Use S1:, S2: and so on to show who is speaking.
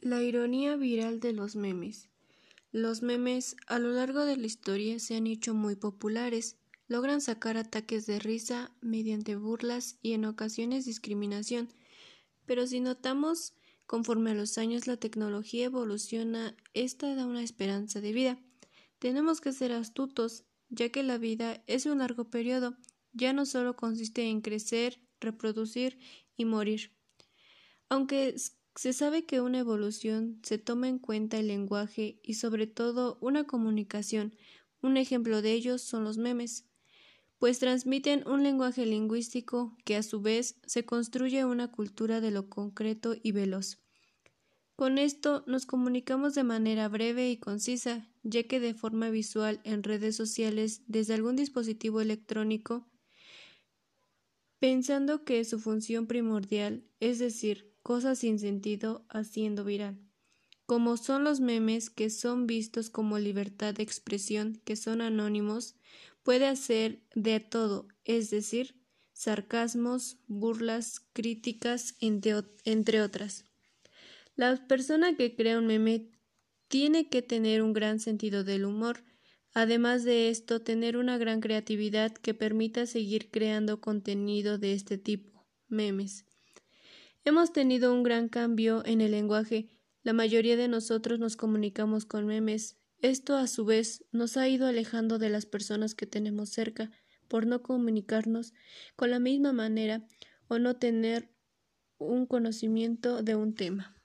S1: La ironía viral de los memes. Los memes a lo largo de la historia se han hecho muy populares, logran sacar ataques de risa mediante burlas y en ocasiones discriminación, pero si notamos conforme a los años la tecnología evoluciona, esta da una esperanza de vida. Tenemos que ser astutos, ya que la vida es un largo periodo, ya no solo consiste en crecer, reproducir y morir. Aunque se sabe que una evolución se toma en cuenta el lenguaje y sobre todo una comunicación. Un ejemplo de ellos son los memes, pues transmiten un lenguaje lingüístico que a su vez se construye una cultura de lo concreto y veloz. Con esto nos comunicamos de manera breve y concisa, ya que de forma visual en redes sociales desde algún dispositivo electrónico, pensando que su función primordial, es decir, cosas sin sentido haciendo viral, como son los memes que son vistos como libertad de expresión, que son anónimos, puede hacer de todo, es decir, sarcasmos, burlas, críticas, entre, otras. La persona que crea un meme tiene que tener un gran sentido del humor, además de esto, tener una gran creatividad que permita seguir creando contenido de este tipo, memes. Hemos tenido un gran cambio en el lenguaje. La mayoría de nosotros nos comunicamos con memes. Esto, a su vez, nos ha ido alejando de las personas que tenemos cerca por no comunicarnos con la misma manera o no tener un conocimiento de un tema.